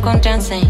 con chance.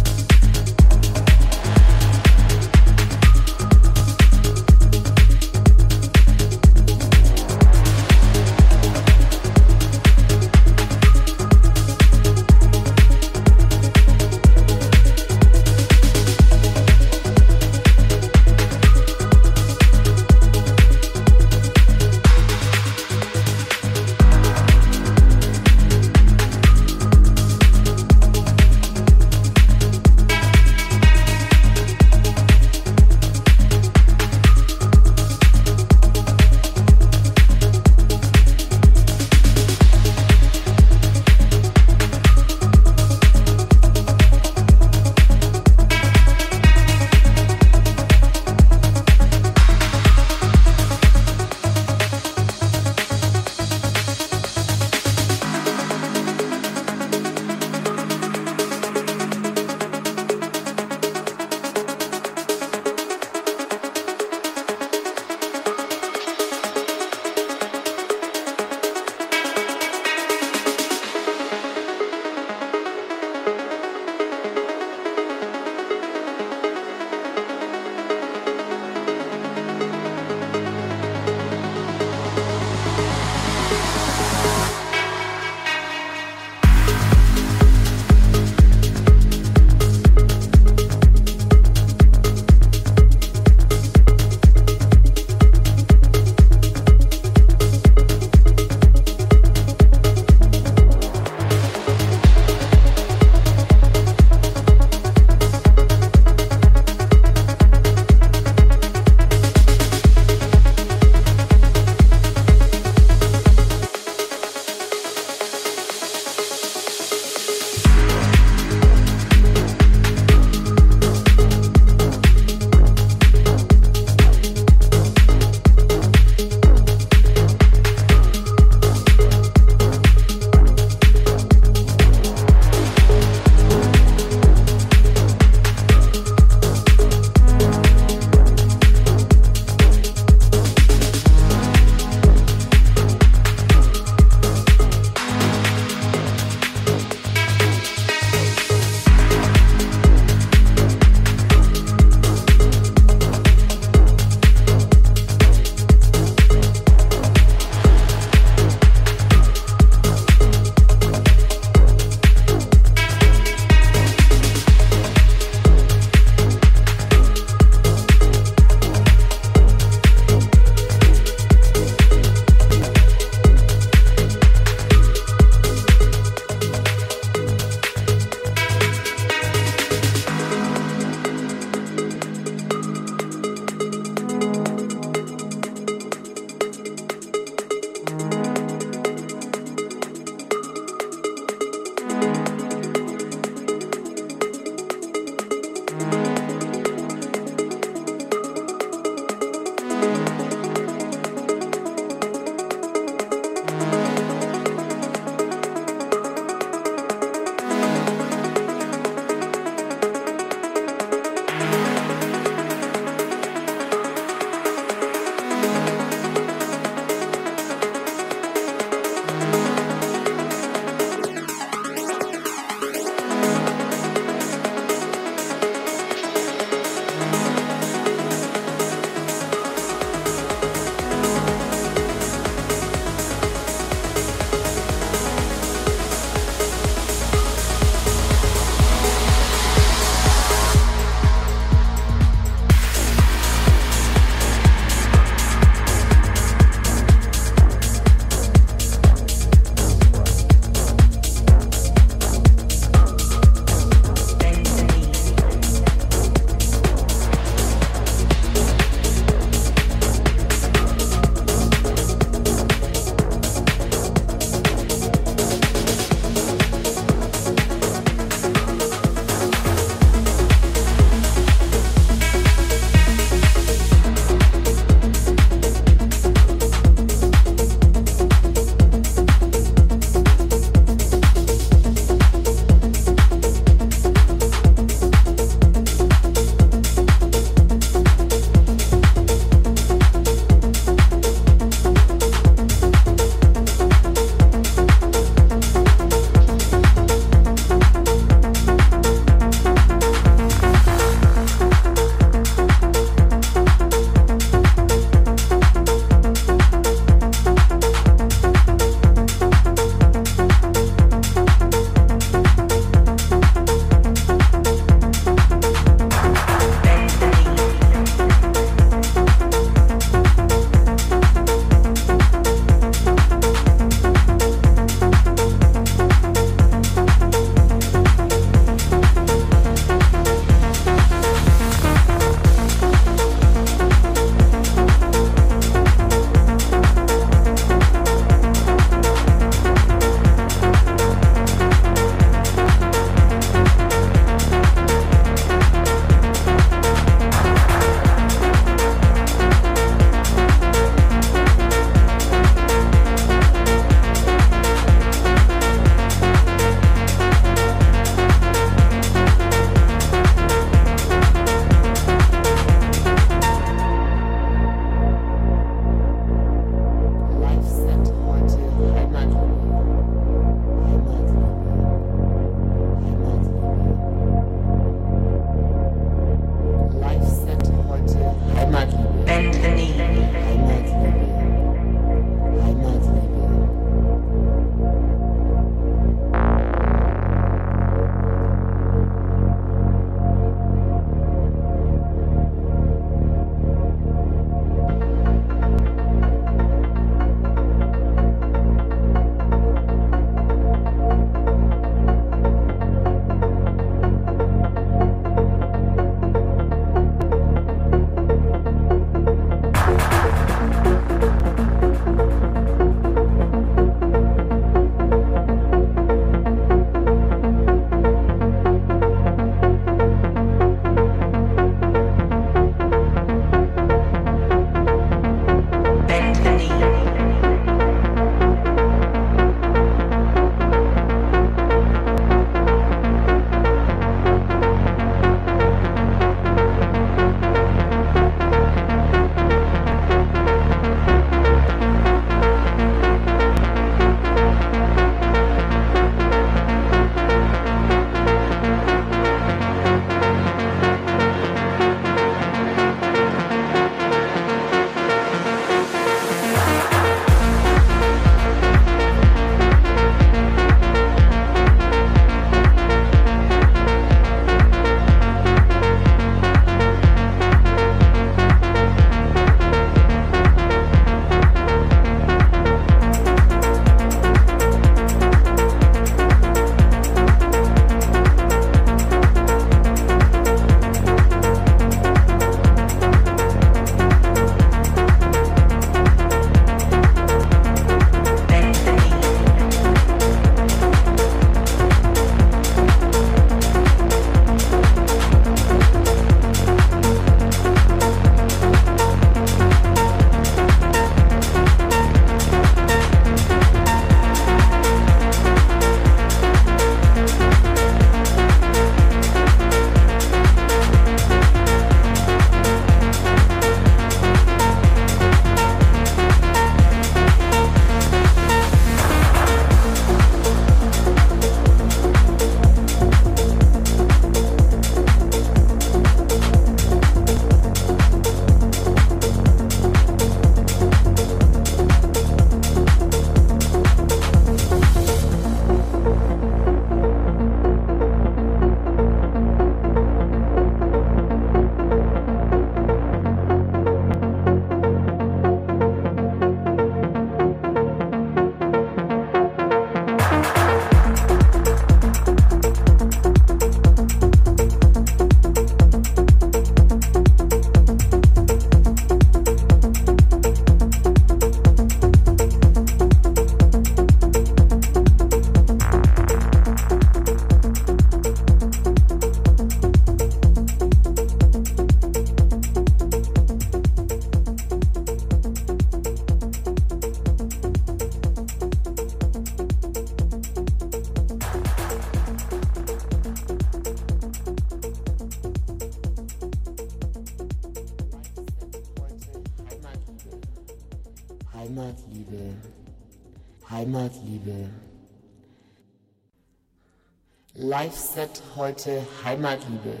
Live-Set heute Heimatliebe,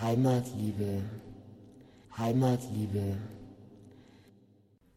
Heimatliebe, Heimatliebe.